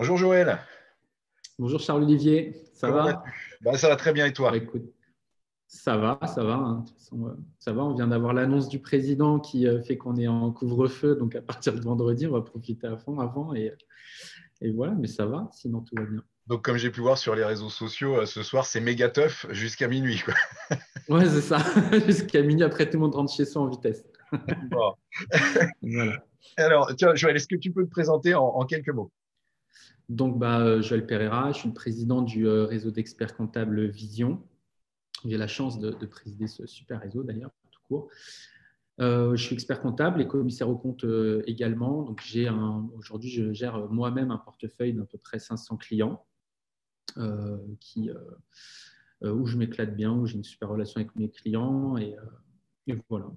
Bonjour Joël. Bonjour Charles-Olivier, ça va bah, Ça va très bien et toi? Écoute, Ça va, ça va. Hein. Euh, ça va. On vient d'avoir l'annonce du président qui euh, fait qu'on est en couvre-feu. Donc à partir de vendredi, on va profiter à fond avant. Et, et voilà, mais ça va, sinon tout va bien. Donc, comme j'ai pu voir sur les réseaux sociaux, euh, ce soir, c'est méga tough jusqu'à minuit. Quoi. Ouais, c'est ça. jusqu'à minuit, après, tout le monde rentre chez soi en vitesse. Alors, tiens, Joël, est-ce que tu peux te présenter en, quelques mots? Donc, bah, euh, Joël Pereira, je suis le président du euh, réseau d'experts comptables Vision. J'ai la chance de, présider ce super réseau, d'ailleurs, tout court. je suis expert comptable et commissaire au compte également. Donc, j'ai aujourd'hui, je gère moi-même un portefeuille d'à peu près 500 clients. Euh, euh, euh, où je m'éclate bien, où j'ai une super relation avec mes clients. Et, voilà.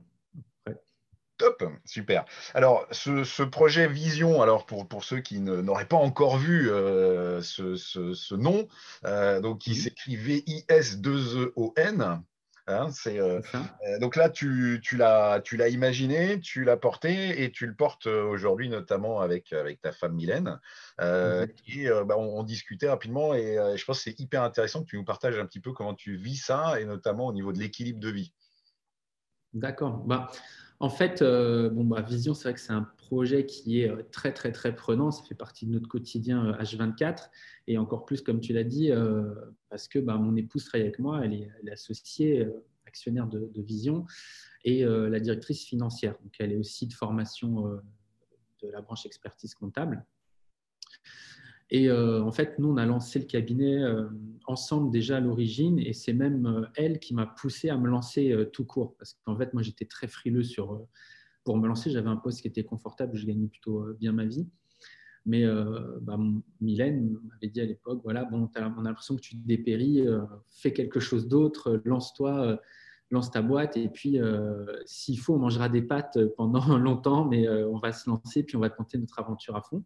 Top, super. Alors, ce, projet Vision, alors pour, pour ceux qui n'auraient pas encore vu ce, ce, nom, donc qui s'écrit V-I-S-2-E-O-N, Hein, euh, euh, donc là, tu, tu l'as imaginé, tu l'as porté et tu le portes euh, aujourd'hui, notamment avec, avec ta femme Mylène. et bah, on, discutait rapidement et je pense que c'est hyper intéressant que tu nous partages un petit peu comment tu vis ça et notamment au niveau de l'équilibre de vie. D'accord. Bah, en fait, euh, bon, bah, Vision, c'est vrai que c'est un projet qui est euh, très, très, très prenant. Ça fait partie de notre quotidien H24. Euh, et encore plus, comme tu l'as dit, parce que bah, mon épouse travaille avec moi. Elle est, associée, actionnaire de, Vision, et la directrice financière. Donc, elle est aussi de formation de la branche expertise comptable. Et euh, en fait, nous, on a lancé le cabinet euh, ensemble déjà à l'origine, et c'est même euh, elle qui m'a poussé à me lancer tout court. Parce qu'en fait, moi, j'étais très frileux sur, pour me lancer. J'avais un poste qui était confortable, je gagnais plutôt bien ma vie. Mais bah, Mylène m'avait dit à l'époque, voilà, bon, on a l'impression que tu dépéris, fais quelque chose d'autre, lance-toi, lance ta boîte, et puis s'il faut, on mangera des pâtes pendant longtemps, mais on va se lancer, puis on va tenter notre aventure à fond.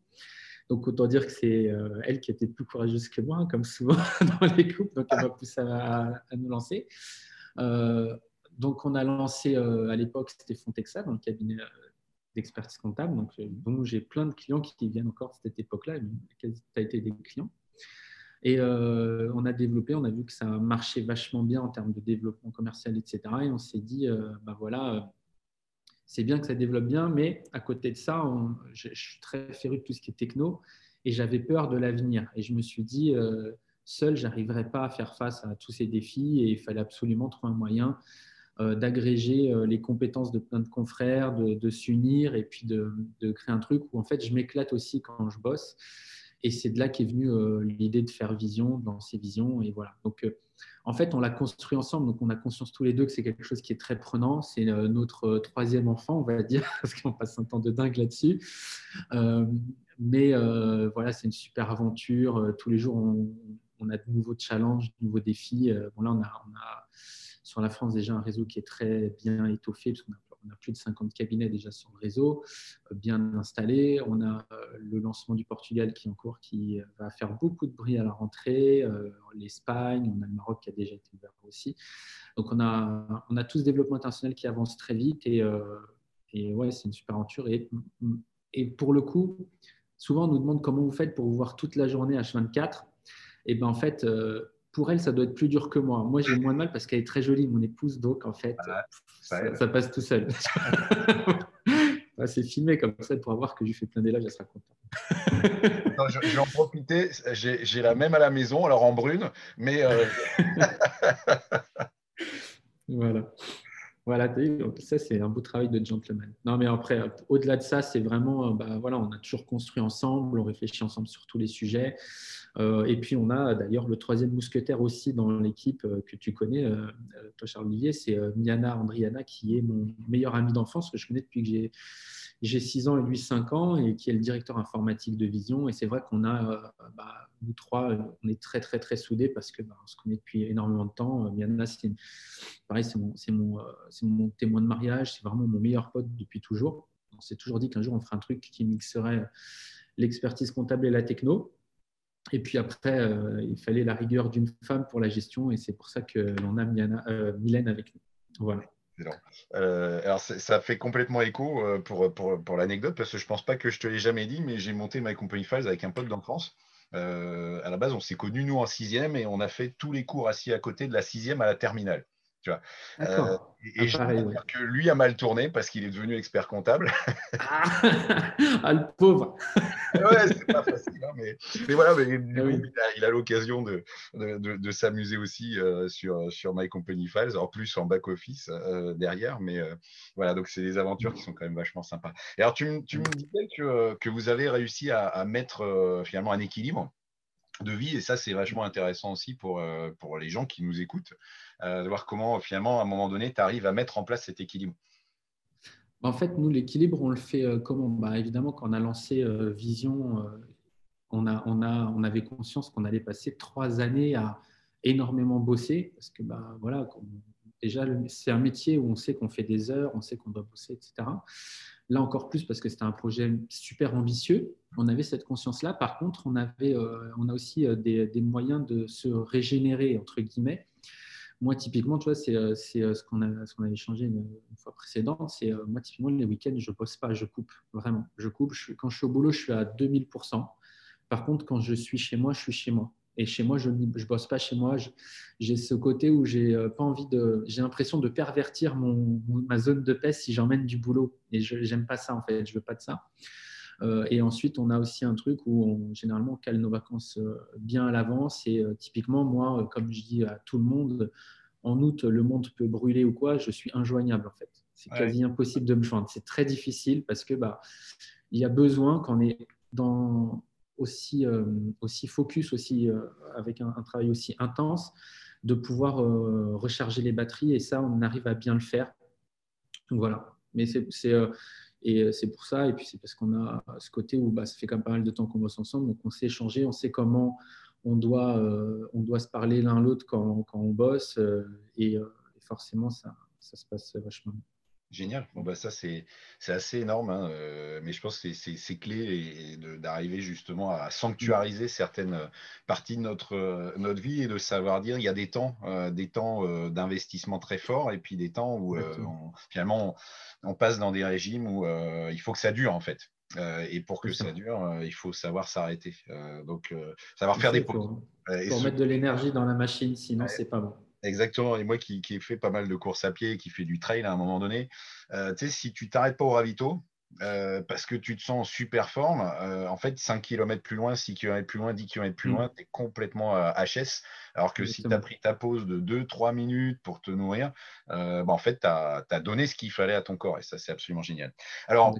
Donc, autant dire que c'est euh, elle qui était plus courageuse que moi, comme souvent dans les couples. Donc, elle m'a poussé à, nous lancer. Euh, donc, on a lancé euh, à l'époque, c'était Fontexa, dans le cabinet d'expertise comptable. Donc, j'ai plein de clients qui viennent encore de cette époque-là. Tu as été des clients. Et on a développé, on a vu que ça marchait vachement bien en termes de développement commercial, etc. Et on s'est dit, bah voilà, c'est bien que ça développe bien, mais à côté de ça, je, suis très féru de tout ce qui est techno et j'avais peur de l'avenir. Et je me suis dit, euh, seul, j'arriverais pas à faire face à tous ces défis et il fallait absolument trouver un moyen euh, d'agréger euh, les compétences de plein de confrères, de, s'unir et puis de, de, créer un truc où en fait je m'éclate aussi quand je bosse. Et c'est de là qu'est venue euh, l'idée de faire vision, dans ces visions. Et voilà. Donc, euh, en fait, on l'a construit ensemble. Donc, on a conscience tous les deux que c'est quelque chose qui est très prenant. C'est euh, notre troisième enfant, on va dire, parce qu'on passe un temps de dingue là-dessus. mais voilà, c'est une super aventure. tous les jours, on, a de nouveaux challenges, de nouveaux défis. bon, là, on a, sur la France déjà un réseau qui est très bien étoffé, on a plus de 50 cabinets déjà sur le réseau, euh, bien installés. On a euh, le lancement du Portugal qui est en cours, qui va faire beaucoup de bruit à la rentrée. Euh, L'Espagne, on a le Maroc qui a déjà été ouvert aussi. Donc on a, on a tout ce développement international qui avance très vite et, ouais, c'est une super aventure. Et, pour le coup, souvent on nous demande comment vous faites pour vous voir toute la journée H24. Et ben en fait, pour elle, ça doit être plus dur que moi. Moi, j'ai moins de mal parce qu'elle est très jolie, mon épouse, donc en fait, ça, passe tout seul. c'est filmé comme ça pour avoir que je fais plein d'éloges, elle sera contente. je, vais en profiter, j'ai la même à la maison, alors en brune, mais. Euh, voilà. Voilà, ça c'est un beau travail de gentleman. Non, mais après, au-delà de ça, c'est vraiment, bah, voilà, on a toujours construit ensemble, on réfléchit ensemble sur tous les sujets. Euh, et puis, on a d'ailleurs le troisième mousquetaire aussi dans l'équipe euh, que tu connais, euh, toi, Charles Olivier, c'est Miana Andriana, qui est mon meilleur ami d'enfance que je connais depuis que j'ai j'ai 6 ans et lui 5 ans et qui est le directeur informatique de Vision. Et c'est vrai qu'on a, bah, nous trois, on est très, très, très soudés parce que bah, on se connaît depuis énormément de temps. Miana, c'est pareil, c'est mon, témoin de mariage, c'est vraiment mon meilleur pote depuis toujours. On s'est toujours dit qu'un jour, on ferait un truc qui mixerait l'expertise comptable et la techno. Et puis après, euh, il fallait la rigueur d'une femme pour la gestion, et c'est pour ça que l'on a Miana, euh, Mylène avec nous. Voilà. Euh, alors, ça fait complètement écho euh, pour, pour, pour l'anecdote, parce que je ne pense pas que je te l'ai jamais dit, mais j'ai monté My Company Files avec un pote d'enfance. Euh, à la base, on s'est connus, nous, en sixième, et on a fait tous les cours assis à côté de la sixième à la terminale. Euh, et ah, je que lui a mal tourné parce qu'il est devenu expert comptable. Ah, ah le pauvre. Ouais, c'est pas facile. Hein, mais, voilà, ah il a l'occasion de, de, s'amuser aussi euh, sur, sur My Company Files, en plus en back-office euh, derrière. Mais voilà, donc c'est des aventures qui sont quand même vachement sympas. Et alors, tu, tu me disais que, que, vous avez réussi à, à mettre finalement un équilibre de vie. Et ça, c'est vachement intéressant aussi pour, euh, pour les gens qui nous écoutent, euh, de voir comment finalement, à un moment donné, tu arrives à mettre en place cet équilibre. En fait, nous, l'équilibre, on le fait euh, comment? Bah, Évidemment, quand on a lancé Vision, on, a, on, a, on avait conscience qu'on allait passer trois années à énormément bosser, parce que bah, voilà, déjà, c'est un métier où on sait qu'on fait des heures, on sait qu'on doit bosser, etc. Là encore plus parce que c'était un projet super ambitieux. On avait cette conscience-là. Par contre, on, avait, euh, on a aussi euh, des, moyens de se régénérer, entre guillemets. Moi, typiquement, tu vois, c'est euh, ce qu'on avait changé une, fois précédente. C'est moi, typiquement, les week-ends, je ne bosse pas, je coupe. Vraiment, je coupe. quand je suis au boulot, je suis à 2000%. Par contre, quand je suis chez moi, je suis chez moi. Et chez moi, je ne bosse pas chez moi. J'ai ce côté où j'ai euh, pas envie de. J'ai l'impression de pervertir mon, ma zone de paix si j'emmène du boulot. Et je n'aime pas ça, en fait. Je veux pas de ça. Euh, et ensuite, on a aussi un truc où on, généralement on cale nos vacances euh, bien à l'avance. Et typiquement, moi, comme je dis à tout le monde, en août, le monde peut brûler ou quoi, je suis injoignable en fait. C'est quasi impossible de me joindre. C'est très difficile parce que bah, il y a besoin qu'on est dans aussi, euh, aussi focus, aussi, euh, avec un, travail aussi intense, de pouvoir euh, recharger les batteries. Et ça, on arrive à bien le faire. Donc voilà. Mais c'est et c'est pour ça, et puis c'est parce qu'on a ce côté où bah, ça fait quand même pas mal de temps qu'on bosse ensemble, donc on sait échanger, on sait comment on doit, on doit se parler l'un l'autre quand, quand, on bosse, et, et, forcément ça, ça se passe vachement bien. Génial. Bon, bah, ça, c'est assez énorme, hein, euh, mais je pense que c'est clé d'arriver justement à sanctuariser certaines euh, parties de notre, euh, notre vie et de savoir dire il y a des temps, des temps d'investissement très forts et puis des temps où finalement on, passe dans des régimes où il faut que ça dure en fait. et pour que ça dure, il faut savoir s'arrêter. donc, savoir faire des pauses. Pour, mettre de l'énergie dans la machine, sinon, c'est pas bon. Exactement. Et moi qui, qui ai fait pas mal de courses à pied, qui fait du trail à un moment donné, euh, tu sais, si tu t'arrêtes pas au ravito, euh, parce que tu te sens en super forme, euh, en fait, 5 km plus loin, 6 km plus loin, 10 km plus mm. loin, tu es complètement HS. Alors que si tu as pris ta pause de 2-3 minutes pour te nourrir, bah, en fait, tu as, donné ce qu'il fallait à ton corps et ça, c'est absolument génial. Alors,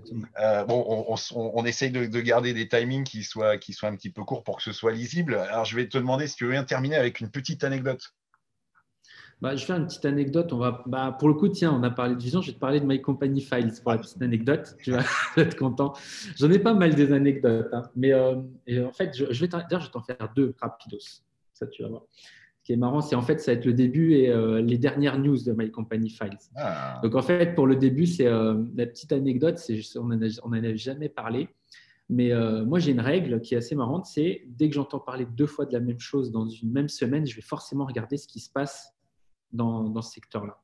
bon, on, on, essaye de, garder des timings qui soient, qui soient un petit peu courts pour que ce soit lisible. Alors, je vais te demander si tu veux bien terminer avec une petite anecdote. Bah, je vais faire une petite anecdote. On va, bah, pour le coup, tiens, on a parlé de vision. Je vais te parler de My Company Files pour la petite anecdote. Tu vas être content. J'en ai pas mal des anecdotes. Hein. Mais euh, en fait, je, je vais t'en faire deux rapidos. Ça, tu vas voir. Ce qui est marrant, c'est en fait, ça va être le début et euh, les dernières news de My Company Files. Ah. Donc, en fait, pour le début, c'est euh, la petite anecdote. On n'en a, jamais parlé. Mais moi, j'ai une règle qui est assez marrante. C'est dès que j'entends parler deux fois de la même chose dans une même semaine, je vais forcément regarder ce qui se passe dans, ce secteur-là.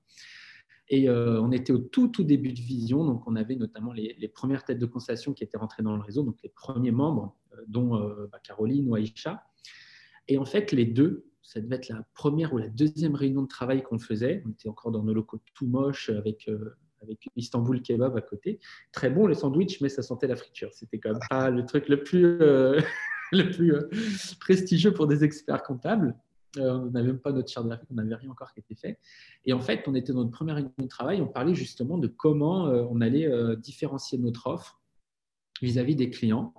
Et euh, on était au tout, tout début de Vision, donc on avait notamment les, premières têtes de constellation qui étaient rentrées dans le réseau, donc les premiers membres, euh, dont euh, bah, Caroline ou Aïcha. Et en fait, les deux, ça devait être la première ou la deuxième réunion de travail qu'on faisait. On était encore dans nos locaux tout moches avec, Istanbul Kebab à côté. Très bon le sandwich, mais ça sentait la friture. C'était quand même pas le truc le plus prestigieux pour des experts comptables. Euh, on n'avait même pas notre charte graphique, on n'avait rien encore qui était fait. Et en fait, on était dans notre première réunion de travail, on parlait justement de comment euh, on allait euh, différencier notre offre vis-à-vis des clients,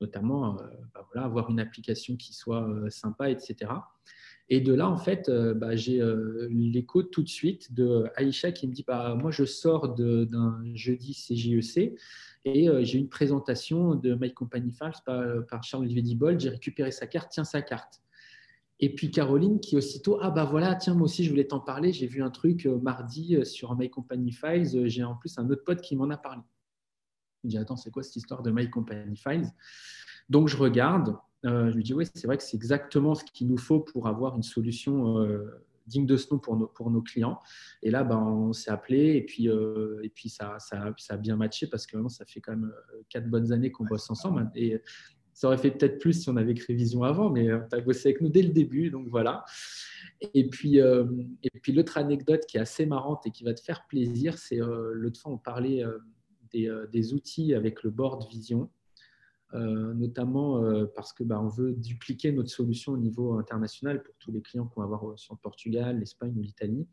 notamment bah avoir une application qui soit sympa, etc. Et de là, en fait, bah, j'ai l'écho tout de suite de Aïcha qui me dit bah, Moi, je sors d'un jeudi CJEC e et j'ai une présentation de My Company Files par, par Charles-Olivier Dibold. J'ai récupéré sa carte, tiens sa carte. Et puis Caroline qui aussitôt, ah bah voilà, tiens, moi aussi je voulais t'en parler, j'ai vu un truc euh, mardi euh, sur My Company Files, euh, j'ai en plus un autre pote qui m'en a parlé. Je dis, attends, c'est quoi cette histoire de My Company Files? Donc je regarde, je lui dis, oui, c'est vrai que c'est exactement ce qu'il nous faut pour avoir une solution digne de ce nom pour nos, pour nos clients. Et là, ben, on s'est appelé et puis, et puis ça, ça, ça, a bien matché parce que maintenant, ça fait quand même quatre bonnes années qu'on bosse ensemble. Ça aurait fait peut-être plus si on avait créé Vision avant, mais tu as bossé avec nous dès le début, donc voilà. Et puis, et puis l'autre anecdote qui est assez marrante et qui va te faire plaisir, c'est l'autre fois, on parlait des, des, outils avec le board Vision. Euh, notamment euh, parce que bah, on veut dupliquer notre solution au niveau international pour tous les clients qu'on va avoir euh, sur le Portugal, l'Espagne ou l'Italie.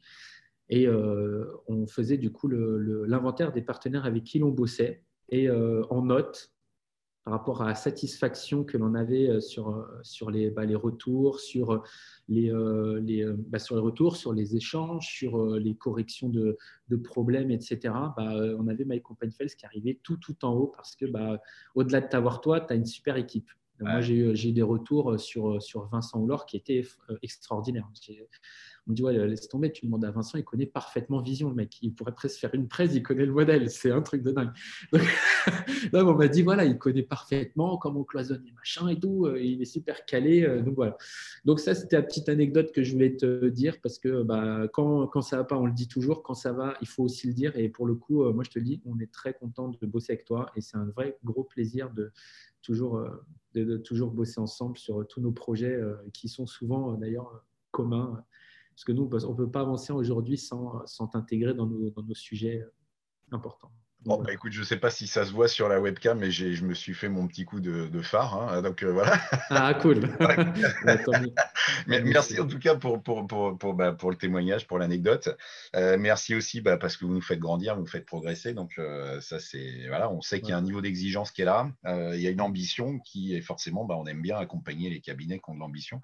Et on faisait du coup l'inventaire des partenaires avec qui l'on bossait et en note par rapport à la satisfaction que l'on avait euh, sur, euh, sur les, bah, les retours, sur euh, les, bah, sur les retours, sur les échanges, sur les corrections de, de problèmes, etc. Bah, on avait Mike Fels qui arrivait tout, tout en haut parce que au-delà de t'avoir toi, tu as une super équipe. Moi, j'ai eu des retours sur, sur Vincent Houlor qui étaient extraordinaires. On me dit, ouais, laisse tomber, tu demandes à Vincent, il connaît parfaitement Vision, le mec. Il pourrait presque faire une presse, il connaît le modèle. C'est un truc de dingue. Donc, là, on m'a dit, voilà, il connaît parfaitement comment cloisonner, machin et tout. Euh, il est super calé. Euh, donc, voilà. Donc, ça, c'était la petite anecdote que je voulais te dire parce que bah, quand, quand ça va pas, on le dit toujours. Quand ça va, il faut aussi le dire. Et pour le coup, euh, moi, je te dis, on est très content de bosser avec toi et c'est un vrai gros plaisir de toujours, de, toujours bosser ensemble sur tous nos projets qui sont souvent d'ailleurs communs parce que nous, on ne peut pas avancer aujourd'hui sans, sans t'intégrer dans nos, dans nos, sujets importants. Bon, bah, écoute, je ne sais pas si ça se voit sur la webcam, mais je me suis fait mon petit coup de, phare. Hein, donc euh, voilà. Ah, cool. merci en tout cas pour, pour, pour, pour, bah, pour le témoignage, pour l'anecdote. Euh, merci aussi bah, parce que vous nous faites grandir, vous nous faites progresser. Donc, euh, ça, c'est. Voilà, on sait qu'il y a un niveau d'exigence qui est là. il y a une ambition qui est forcément, on aime bien accompagner les cabinets qui ont de l'ambition.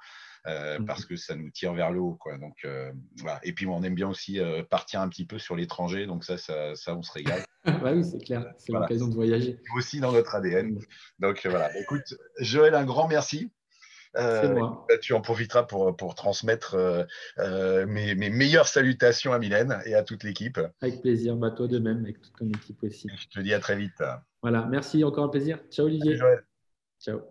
Euh, mmh parce que ça nous tire vers le haut. Quoi. Donc, euh, voilà. Et puis, on aime bien aussi euh, partir un petit peu sur l'étranger. Donc, ça, ça, ça, on se régale. bah oui, c'est clair. C'est l'occasion de voyager. Aussi dans notre ADN. Mmh. Donc, voilà. Écoute, Joël, un grand merci. Moi. Bah, tu en profiteras pour, pour transmettre mes, mes, meilleures salutations à Mylène et à toute l'équipe. Avec plaisir, bah, toi de même, avec toute ton équipe aussi. Je te dis à très vite. Voilà, merci, encore un plaisir. Ciao Olivier. Joël. Ciao.